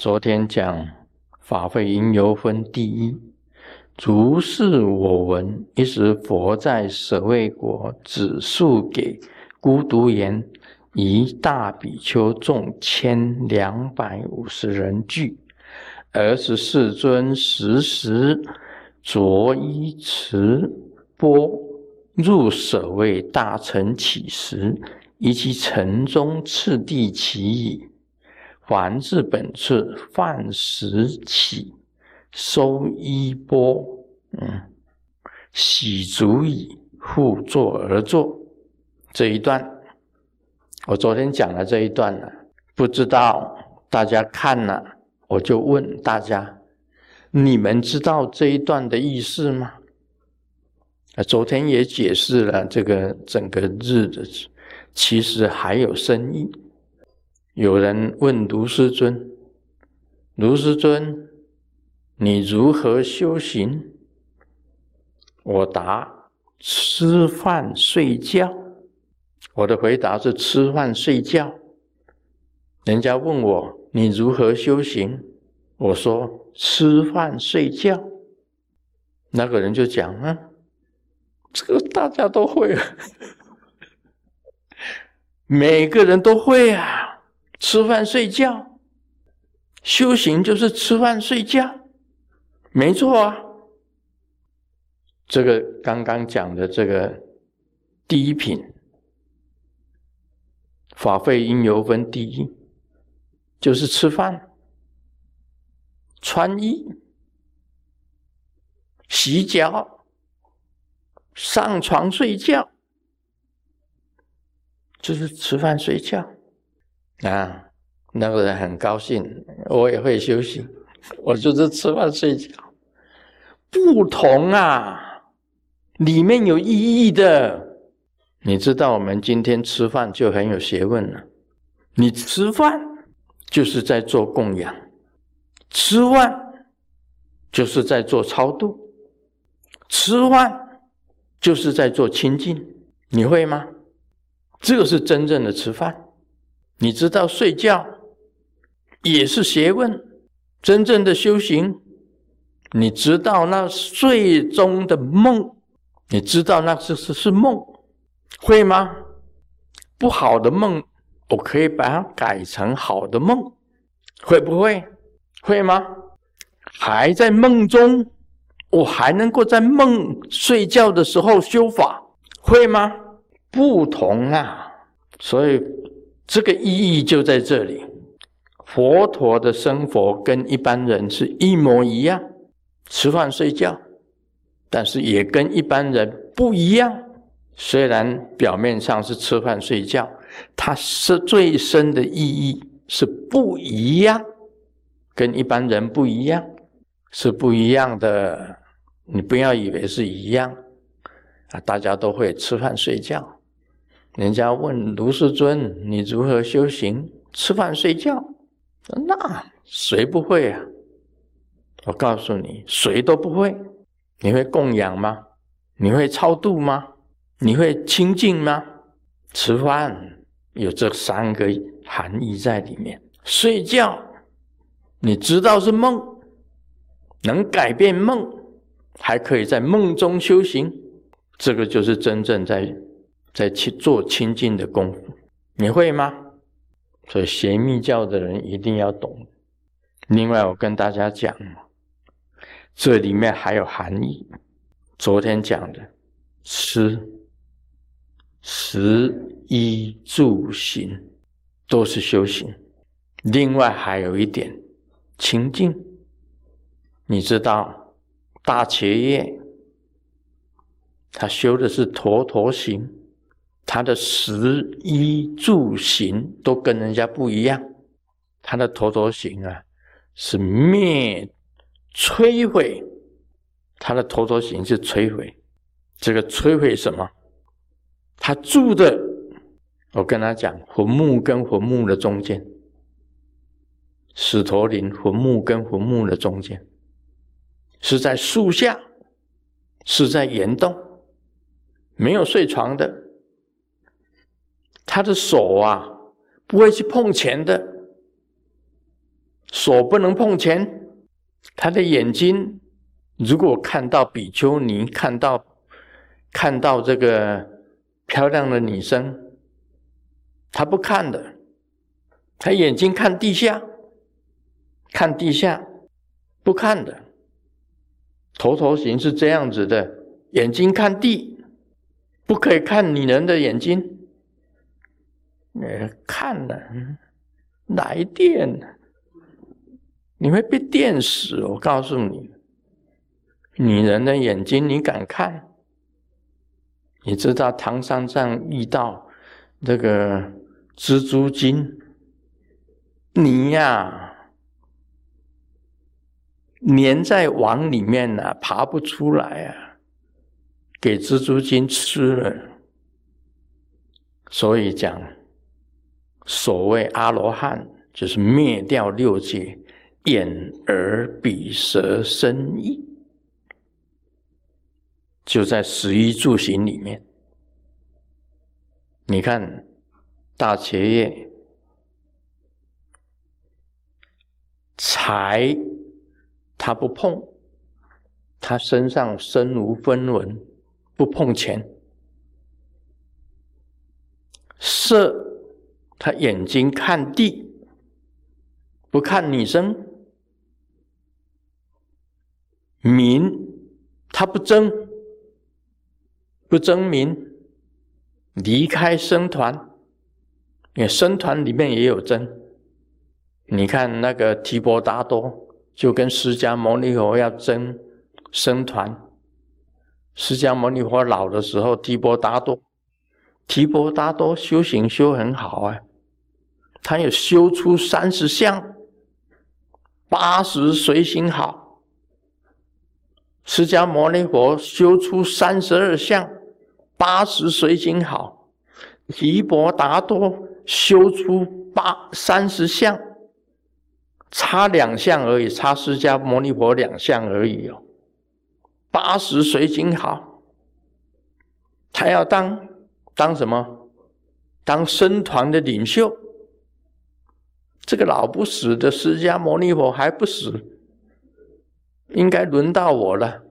昨天讲法会因由分第一，足是我闻。一时佛在舍卫国，指述给孤独言：一大比丘众千两百五十人聚，而是世尊时时着衣持钵入舍卫大臣起时，以其城中次第起矣。还至本次饭食起，收衣钵，嗯，洗足矣，复坐而坐。这一段，我昨天讲了这一段了，不知道大家看了，我就问大家：你们知道这一段的意思吗？啊，昨天也解释了这个整个日子，其实还有深意。有人问卢师尊：“卢师尊，你如何修行？”我答：“吃饭睡觉。”我的回答是：“吃饭睡觉。”人家问我：“你如何修行？”我说：“吃饭睡觉。”那个人就讲：“啊，这个大家都会，每个人都会啊。”吃饭睡觉，修行就是吃饭睡觉，没错啊。这个刚刚讲的这个第一品，法费因由分第一，就是吃饭、穿衣、洗脚、上床睡觉，就是吃饭睡觉。啊，那个人很高兴，我也会休息，我就是吃饭睡觉。不同啊，里面有意义的。你知道，我们今天吃饭就很有学问了。你吃饭就是在做供养，吃饭就是在做超度，吃饭就是在做清净。你会吗？这个是真正的吃饭。你知道睡觉也是学问，真正的修行，你知道那睡中的梦，你知道那是是是梦，会吗？不好的梦，我可以把它改成好的梦，会不会？会吗？还在梦中，我还能够在梦睡觉的时候修法，会吗？不同啊，所以。这个意义就在这里，佛陀的生活跟一般人是一模一样，吃饭睡觉，但是也跟一般人不一样。虽然表面上是吃饭睡觉，它是最深的意义是不一样，跟一般人不一样，是不一样的。你不要以为是一样啊，大家都会吃饭睡觉。人家问卢世尊：“你如何修行？吃饭睡觉？那谁不会啊？我告诉你，谁都不会。你会供养吗？你会超度吗？你会清净吗？吃饭有这三个含义在里面。睡觉，你知道是梦，能改变梦，还可以在梦中修行。这个就是真正在。”在去做清净的功夫，你会吗？所以学密教的人一定要懂。另外，我跟大家讲，这里面还有含义。昨天讲的吃、食、衣、住、行，都是修行。另外还有一点清净。你知道大茄叶，他修的是陀陀行。他的食衣住行都跟人家不一样，他的陀陀行啊是灭摧毁，他的陀陀行是摧毁，这个摧毁什么？他住的，我跟他讲，坟墓跟坟墓的中间，石陀林坟墓跟坟墓的中间，是在树下，是在岩洞，没有睡床的。他的手啊，不会去碰钱的，手不能碰钱，他的眼睛如果看到比丘尼，看到看到这个漂亮的女生，他不看的，他眼睛看地下，看地下，不看的。头头型是这样子的，眼睛看地，不可以看女人的眼睛。呃，看了来电。你会被电死！我告诉你，女人的眼睛你敢看？你知道唐三藏遇到那个蜘蛛精，你呀粘在网里面呢，爬不出来啊，给蜘蛛精吃了。所以讲，所谓阿罗汉，就是灭掉六界。眼、耳、鼻、舌、身、意，就在十一住行里面。你看大茄叶，财他不碰，他身上身无分文，不碰钱；色他眼睛看地，不看女生。民，他不争，不争民，离开僧团，因为僧团里面也有争。你看那个提婆达多，就跟释迦牟尼佛要争僧团。释迦牟尼佛老的时候，提婆达多，提婆达多修行修很好啊，他有修出三十相，八十随行好。释迦牟尼佛修出三十二相，八十随行好；提婆达多修出八三十相，差两项而已，差释迦牟尼佛两项而已哦。八十随行好，他要当当什么？当僧团的领袖。这个老不死的释迦牟尼佛还不死。应该轮到我了。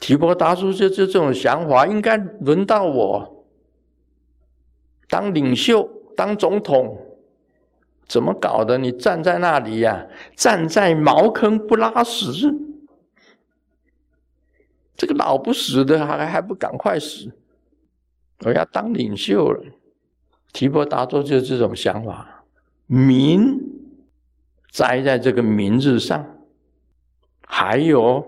提婆达多就就这种想法，应该轮到我当领袖、当总统，怎么搞的？你站在那里呀，站在茅坑不拉屎，这个老不死的还还不赶快死？我要当领袖了。提婆达多就这种想法，民。栽在这个名字上，还有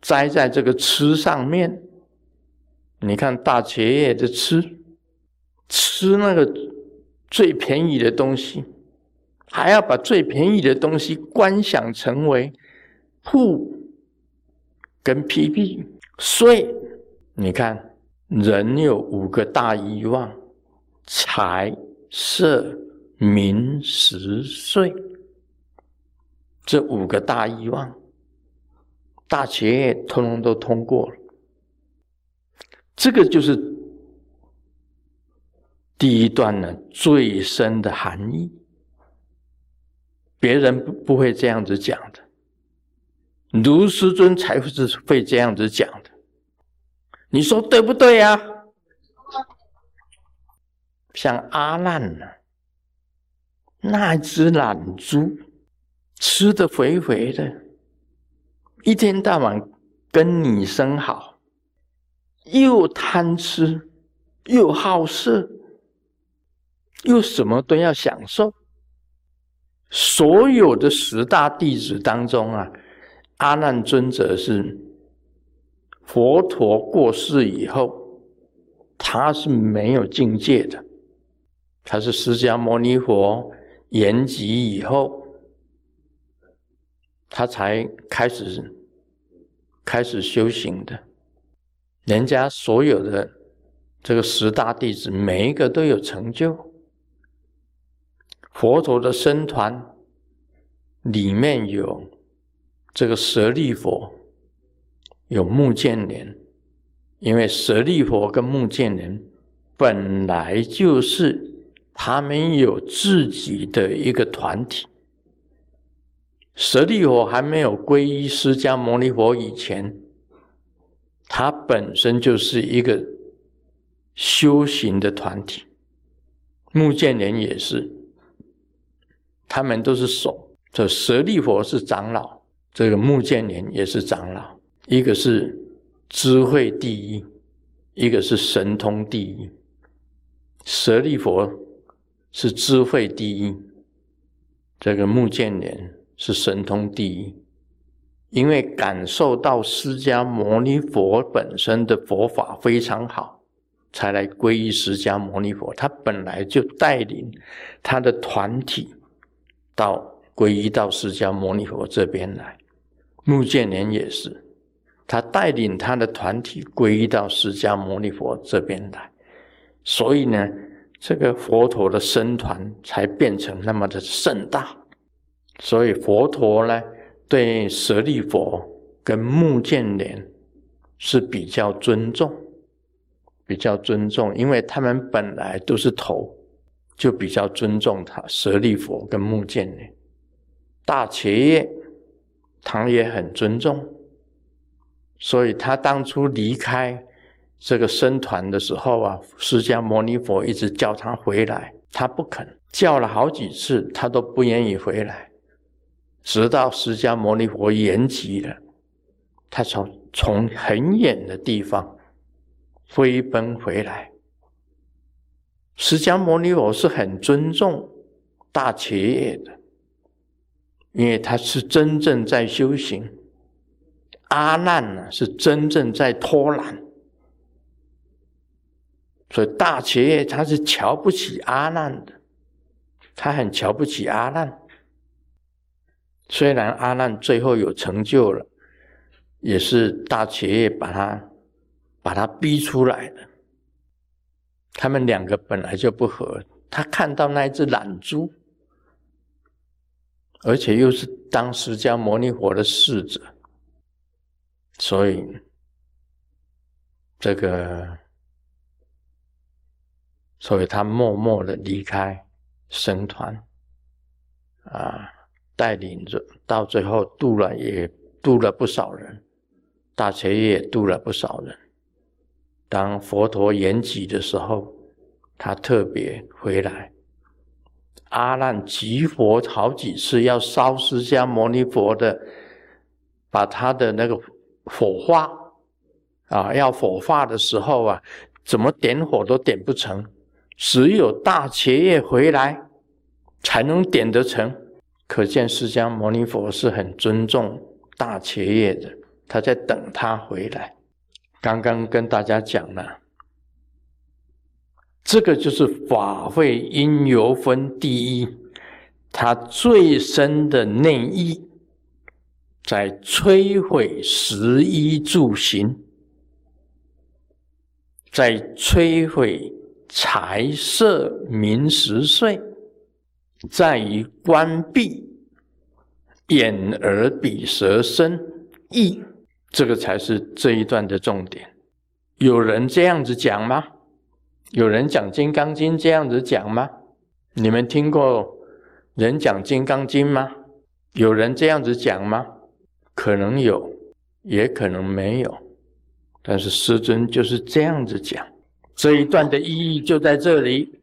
栽在这个吃上面。你看大企业的吃，吃那个最便宜的东西，还要把最便宜的东西观想成为富跟屁屁。所以你看，人有五个大欲望：财、色、名、食、睡。这五个大欲望，大企业通通都通过了。这个就是第一段呢最深的含义。别人不不会这样子讲的，卢师尊才会是会这样子讲的。你说对不对呀？像阿难呢，那只懒猪。吃的肥肥的，一天到晚跟女生好，又贪吃，又好色，又什么都要享受。所有的十大弟子当中啊，阿难尊者是佛陀过世以后，他是没有境界的，他是释迦牟尼佛延吉以后。他才开始开始修行的，人家所有的这个十大弟子，每一个都有成就。佛陀的僧团里面有这个舍利佛，有目犍连，因为舍利佛跟目犍连本来就是他们有自己的一个团体。舍利佛还没有皈依释迦牟尼佛以前，他本身就是一个修行的团体。目犍连也是，他们都是手。这舍利佛是长老，这个目犍连也是长老。一个是智慧第一，一个是神通第一。舍利佛是智慧第一，这个目犍连是神通第一。因为感受到释迦牟尼佛本身的佛法非常好，才来皈依释迦牟尼佛。他本来就带领他的团体到。皈依到释迦牟尼佛这边来，目犍连也是，他带领他的团体皈依到释迦牟尼佛这边来，所以呢，这个佛陀的僧团才变成那么的盛大。所以佛陀呢，对舍利佛跟目犍连是比较尊重，比较尊重，因为他们本来都是头，就比较尊重他舍利佛跟目犍连。大企业，他也很尊重，所以他当初离开这个僧团的时候啊，释迦牟尼佛一直叫他回来，他不肯，叫了好几次，他都不愿意回来，直到释迦牟尼佛延吉了，他从从很远的地方飞奔回来。释迦牟尼佛是很尊重大企业的。因为他是真正在修行，阿难呢是真正在偷懒，所以大企业他是瞧不起阿难的，他很瞧不起阿难。虽然阿难最后有成就了，也是大企业把他把他逼出来的。他们两个本来就不和，他看到那一只懒猪。而且又是当释迦牟尼佛的侍者，所以这个，所以他默默的离开僧团，啊，带领着到最后渡了也渡了不少人，大彻也渡了不少人。当佛陀延吉的时候，他特别回来。阿难集佛好几次要烧释迦牟尼佛的，把他的那个火化啊，要火化的时候啊，怎么点火都点不成，只有大伽叶回来才能点得成。可见释迦牟尼佛是很尊重大伽叶的，他在等他回来。刚刚跟大家讲了。这个就是法会因由分第一，它最深的内意，在摧毁十一住行，在摧毁财色名食睡，在于关闭眼耳鼻舌身意，这个才是这一段的重点。有人这样子讲吗？有人讲《金刚经》这样子讲吗？你们听过人讲《金刚经》吗？有人这样子讲吗？可能有，也可能没有。但是师尊就是这样子讲，这一段的意义就在这里。